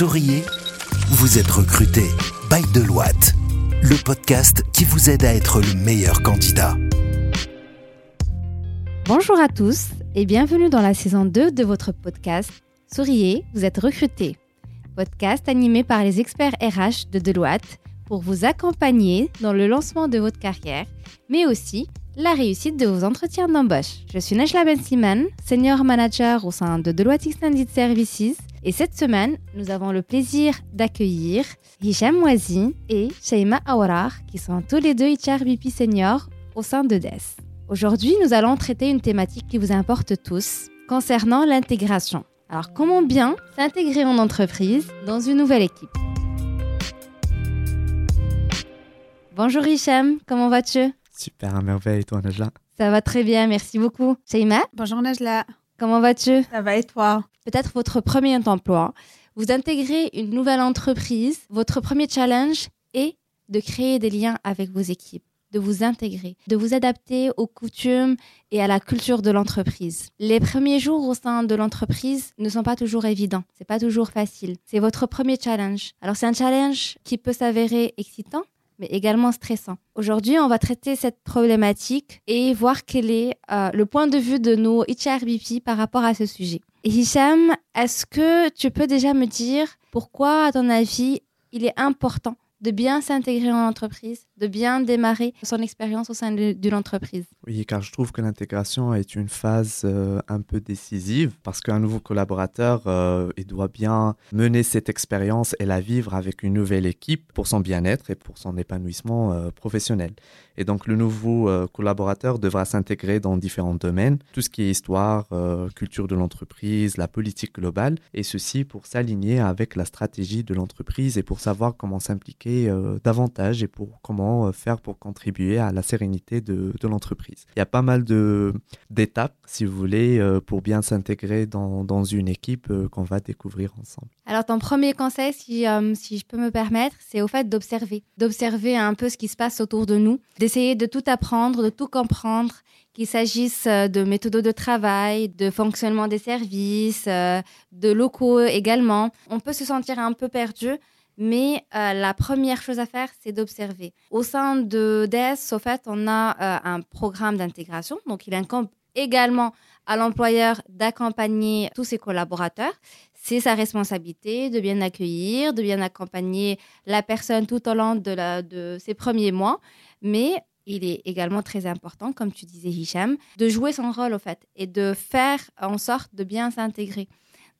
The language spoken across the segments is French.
Souriez, vous êtes recruté by Deloitte, le podcast qui vous aide à être le meilleur candidat. Bonjour à tous et bienvenue dans la saison 2 de votre podcast Souriez, vous êtes recruté. Podcast animé par les experts RH de Deloitte pour vous accompagner dans le lancement de votre carrière, mais aussi la réussite de vos entretiens d'embauche. Je suis Najla Ben Siman, senior manager au sein de Deloitte Extended Services. Et cette semaine, nous avons le plaisir d'accueillir Hicham Mouazi et Shaima Awarar, qui sont tous les deux HRBP seniors au sein de DES. Aujourd'hui, nous allons traiter une thématique qui vous importe tous, concernant l'intégration. Alors, comment bien s'intégrer en entreprise dans une nouvelle équipe? Bonjour Hicham, comment vas-tu? Super, à merveille, toi Najla? Ça va très bien, merci beaucoup. Shaima Bonjour Najla. Comment vas-tu? Ça va et toi? Peut-être votre premier emploi. Vous intégrez une nouvelle entreprise. Votre premier challenge est de créer des liens avec vos équipes, de vous intégrer, de vous adapter aux coutumes et à la culture de l'entreprise. Les premiers jours au sein de l'entreprise ne sont pas toujours évidents. C'est pas toujours facile. C'est votre premier challenge. Alors c'est un challenge qui peut s'avérer excitant, mais également stressant. Aujourd'hui, on va traiter cette problématique et voir quel est euh, le point de vue de nos HRBP par rapport à ce sujet. Hicham, est-ce que tu peux déjà me dire pourquoi, à ton avis, il est important de bien s'intégrer en entreprise, de bien démarrer son expérience au sein d'une entreprise. Oui, car je trouve que l'intégration est une phase euh, un peu décisive parce qu'un nouveau collaborateur, euh, il doit bien mener cette expérience et la vivre avec une nouvelle équipe pour son bien-être et pour son épanouissement euh, professionnel. Et donc le nouveau collaborateur devra s'intégrer dans différents domaines, tout ce qui est histoire, culture de l'entreprise, la politique globale, et ceci pour s'aligner avec la stratégie de l'entreprise et pour savoir comment s'impliquer davantage et pour comment euh, faire pour contribuer à la sérénité de, l'entreprise. Il y a pas mal d'étapes, si vous voulez, euh, pour bien s'intégrer dans, dans, une équipe euh, qu'on va découvrir ensemble. Alors, ton premier conseil, si, si je peux me permettre, c'est au fait d'observer, d'observer un peu ce qui se passe autour de nous, d'essayer de tout apprendre, de tout comprendre, qu'il s'agisse de méthodes de travail, de fonctionnement des services, de locaux également. On peut se sentir un peu perdu, mais euh, la première chose à faire, c'est d'observer. Au sein de DES, au fait, on a euh, un programme d'intégration. Donc, il incombe également à l'employeur d'accompagner tous ses collaborateurs. C'est sa responsabilité de bien accueillir, de bien accompagner la personne tout au long de, ses premiers mois. Mais il est également très important, comme tu disais, Hicham, de jouer son rôle, au fait, et de faire en sorte de bien s'intégrer.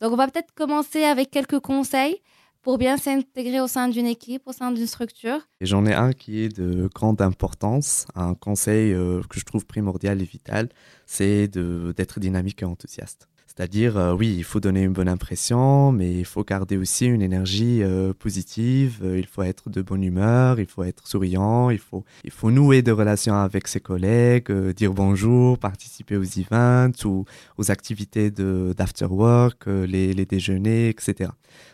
Donc, on va peut-être commencer avec quelques conseils pour bien s'intégrer au sein d'une équipe, au sein d'une structure J'en ai un qui est de grande importance, un conseil euh, que je trouve primordial et vital, c'est d'être dynamique et enthousiaste. C'est-à-dire, euh, oui, il faut donner une bonne impression, mais il faut garder aussi une énergie euh, positive, il faut être de bonne humeur, il faut être souriant, il faut, nouer des relations avec ses collègues, dire bonjour, participer aux events ou aux activités d'after work, les, les déjeuners, etc.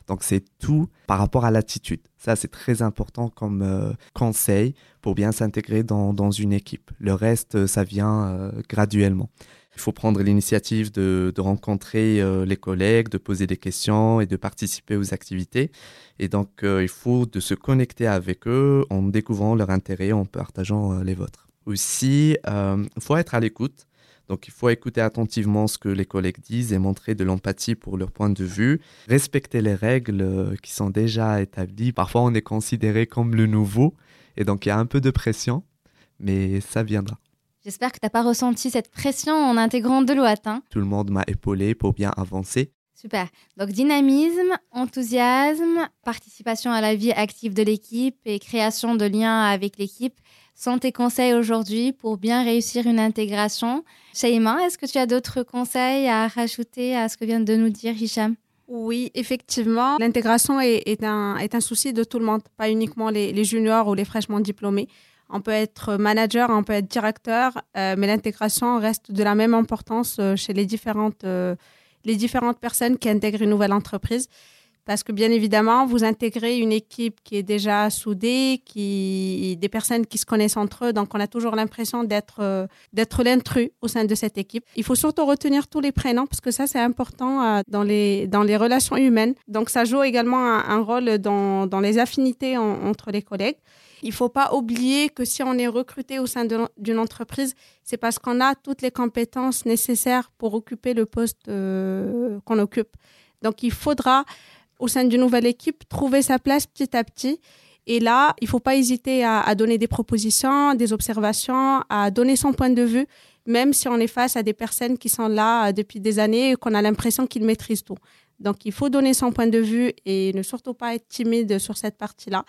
Donc c'est tout par rapport à l'attitude. Ça, c'est très important comme euh, conseil pour bien s'intégrer dans, une équipe. Le reste, euh, ça vient euh, graduellement. Il faut prendre l'initiative de, rencontrer les collègues, de poser des questions et de participer aux activités. Et donc, il faut de se connecter avec eux en découvrant leur intérêt, en partageant les vôtres. Aussi, il faut être à l'écoute. Donc il faut écouter attentivement ce que les collègues disent et montrer de l'empathie pour leur point de vue, respecter les règles euh, qui sont déjà établies. Parfois on est considéré comme le nouveau et donc il y a un peu de pression, mais ça viendra. J'espère que tu n'as pas ressenti cette pression en intégrant Deloitte. Hein Tout le monde m'a épaulé pour bien avancer. Super. Donc dynamisme, enthousiasme, participation à la vie active de l'équipe et création de liens avec l'équipe sont tes conseils aujourd'hui pour bien réussir une intégration. Shaima, est-ce que tu as d'autres conseils à rajouter à ce que vient de nous dire Hicham? Oui, effectivement, l'intégration est, un, est un souci de tout le monde, pas uniquement les, juniors ou les fraîchement diplômés. On peut être manager, on peut être directeur, euh, mais l'intégration reste de la même importance euh, chez les différentes, euh, les différentes personnes qui intègrent une nouvelle entreprise parce que bien évidemment, vous intégrez une équipe qui est déjà soudée, qui des personnes qui se connaissent entre eux, donc on a toujours l'impression d'être euh, d'être l'intrus au sein de cette équipe. Il faut surtout retenir tous les prénoms parce que ça c'est important euh, dans les dans les relations humaines. Donc ça joue également un, rôle dans, dans les affinités entre les collègues. Il faut pas oublier que si on est recruté au sein d'une entreprise, c'est parce qu'on a toutes les compétences nécessaires pour occuper le poste euh, qu'on occupe. Donc il faudra au sein d'une nouvelle équipe, trouver sa place petit à petit. Et là, il ne faut pas hésiter à, donner des propositions, des observations, à donner son point de vue, même si on est face à des personnes qui sont là euh, depuis des années et qu'on a l'impression qu'ils maîtrisent tout. Donc, il faut donner son point de vue et ne surtout pas être timide sur cette partie-là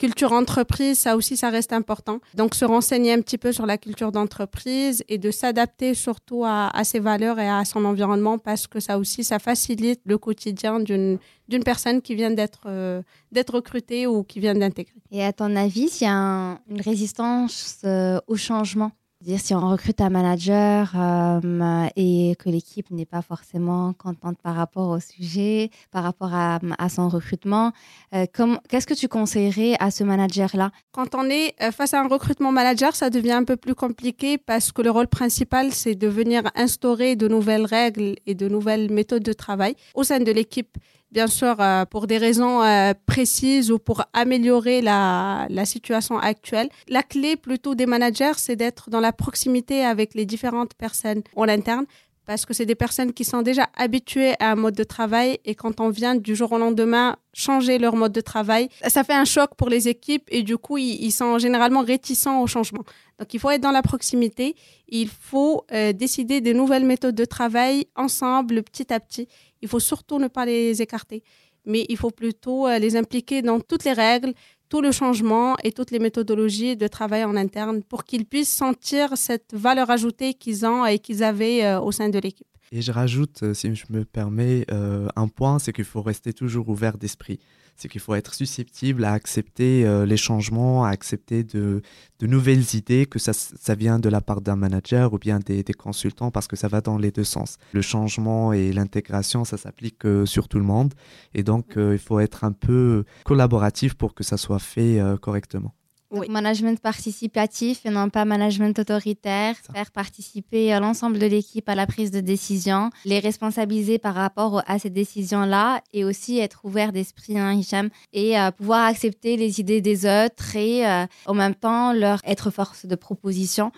culture entreprise, ça aussi, ça reste important. Donc, se renseigner un petit peu sur la culture d'entreprise et de s'adapter surtout à, ses valeurs et à son environnement parce que ça aussi, ça facilite le quotidien d'une personne qui vient d'être euh, d'être recrutée ou qui vient d'intégrer. Et à ton avis, s'il y a une résistance euh, au changement dire si on recrute un manager euh, et que l'équipe n'est pas forcément contente par rapport au sujet, par rapport à, son recrutement, euh, qu'est-ce que tu conseillerais à ce manager-là? Quand on est euh, face à un recrutement manager, ça devient un peu plus compliqué parce que le rôle principal, c'est de venir instaurer de nouvelles règles et de nouvelles méthodes de travail au sein de l'équipe bien sûr, euh, pour des raisons euh, précises ou pour améliorer la, situation actuelle. La clé plutôt des managers, c'est d'être dans la proximité avec les différentes personnes en interne parce que c'est des personnes qui sont déjà habituées à un mode de travail et quand on vient du jour au lendemain changer leur mode de travail, ça fait un choc pour les équipes et du coup, ils, sont généralement réticents au changement. Donc, il faut être dans la proximité, il faut euh, décider des nouvelles méthodes de travail ensemble, petit à petit. Il faut surtout ne pas les écarter, mais il faut plutôt euh, les impliquer dans toutes les règles, tout le changement et toutes les méthodologies de travail en interne pour qu'ils puissent sentir cette valeur ajoutée qu'ils ont et qu'ils avaient euh, au sein de l'équipe. Et je rajoute, euh, si je me permets, un point, c'est qu'il faut rester toujours ouvert d'esprit c'est qu'il faut être susceptible à accepter euh, les changements, à accepter de, nouvelles idées, que ça, vient de la part d'un manager ou bien des, consultants, parce que ça va dans les deux sens. Le changement et l'intégration, ça s'applique euh, sur tout le monde, et donc euh, il faut être un peu collaboratif pour que ça soit fait correctement. Management participatif et non pas management autoritaire. Faire participer euh, l'ensemble de l'équipe à la prise de décision, les responsabiliser par rapport à ces décisions-là et aussi être ouvert d'esprit, hein, Hicham, et euh, pouvoir accepter les idées des autres et euh, en même temps leur être force de proposition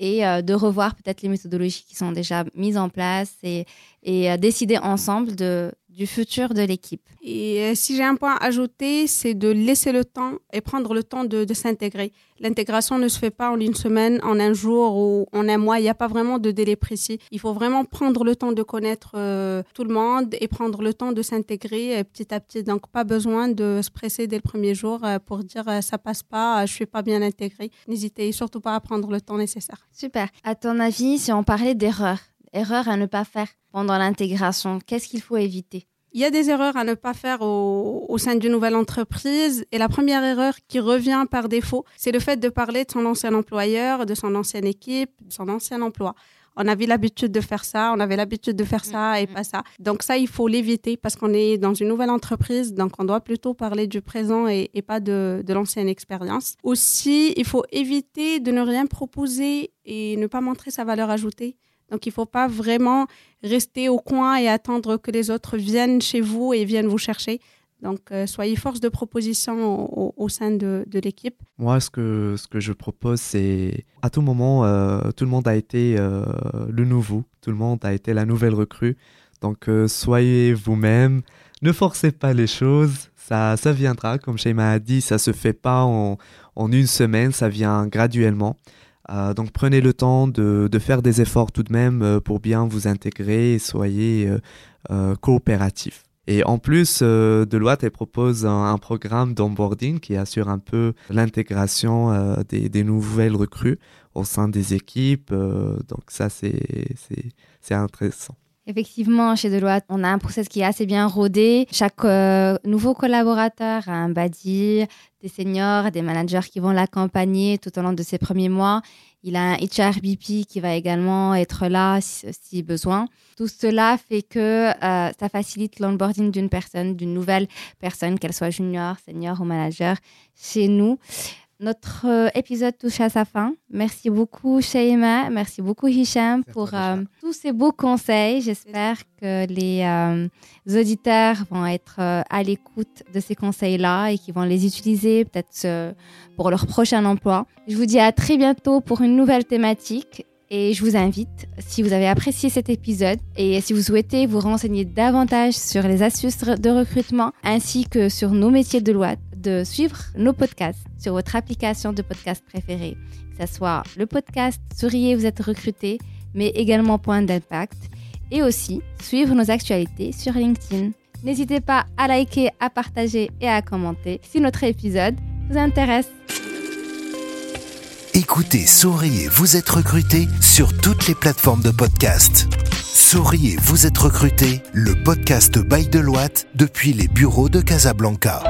et de revoir peut-être les méthodologies qui sont déjà mises en place et, et décider ensemble de, du futur de l'équipe. Et euh, si j'ai un point à ajouter, c'est de laisser le temps et prendre le temps de, s'intégrer. L'intégration ne se fait pas en une semaine, en un jour ou en un mois. Il n'y a pas vraiment de délai précis. Il faut vraiment prendre le temps de connaître euh, tout le monde et prendre le temps de s'intégrer euh, petit à petit. Donc, pas besoin de se presser dès le premier jour pour dire ça passe pas, je suis pas bien intégré. N'hésitez surtout pas à prendre le temps nécessaire. Super. À ton avis, si on parlait d'erreurs, erreurs à ne pas faire pendant l'intégration Qu'est-ce qu'il faut éviter? Il y a des erreurs à ne pas faire au, sein d'une nouvelle entreprise. Et la première erreur qui revient par défaut, c'est le fait de parler de son ancien employeur, de son ancienne équipe, de son ancien emploi. On avait l'habitude de faire ça, on avait l'habitude de faire ça et pas ça. Donc ça, il faut l'éviter parce qu'on est dans une nouvelle entreprise, donc on doit plutôt parler du présent et, pas de, de l'ancienne expérience. Aussi, il faut éviter de ne rien proposer et ne pas montrer sa valeur ajoutée. Donc, il ne faut pas vraiment rester au coin et attendre que les autres viennent chez vous et viennent vous chercher. Donc, euh, soyez force de proposition au, sein de, l'équipe. Moi, ce que, ce que je propose, c'est à tout moment, euh, tout le monde a été euh, le nouveau, tout le monde a été la nouvelle recrue. Donc, soyez vous-même, ne forcez pas les choses, ça, ça viendra. Comme Shema a dit, ça ne se fait pas en, en une semaine, ça vient graduellement. Euh, donc prenez le temps de, faire des efforts tout de même euh, pour bien vous intégrer et soyez euh, coopératif. Et en plus, Deloitte elle propose un, programme d'onboarding qui assure un peu l'intégration des, nouvelles recrues au sein des équipes. donc ça, c'est intéressant. Effectivement, chez Deloitte, on a un process qui est assez bien rodé. Chaque euh, nouveau collaborateur a un badi, des seniors, des managers qui vont l'accompagner tout au long de ses premiers mois. Il a un HRBP qui va également être là si, besoin. Tout cela fait que euh, ça facilite l'onboarding d'une personne, d'une nouvelle personne, qu'elle soit junior, senior ou manager chez nous. Notre euh, épisode touche à sa fin. Merci beaucoup, Shaima. Merci beaucoup, Hicham, pour euh, tous ces beaux conseils. J'espère que les euh, auditeurs vont être à l'écoute de ces conseils-là et qu'ils vont les utiliser peut-être pour leur prochain emploi. Je vous dis à très bientôt pour une nouvelle thématique. Et je vous invite, si vous avez apprécié cet épisode et si vous souhaitez vous renseigner davantage sur les astuces de recrutement ainsi que sur nos métiers de loi, de suivre nos podcasts sur votre application de podcast préférée, que ce soit le podcast Souriez, vous êtes recruté, mais également Point d'impact, et aussi suivre nos actualités sur LinkedIn. N'hésitez pas à liker, à partager et à commenter si notre épisode vous intéresse. Écoutez Souriez, vous êtes recruté sur toutes les plateformes de podcast. Souriez, vous êtes recruté, le podcast by Deloitte depuis les bureaux de Casablanca.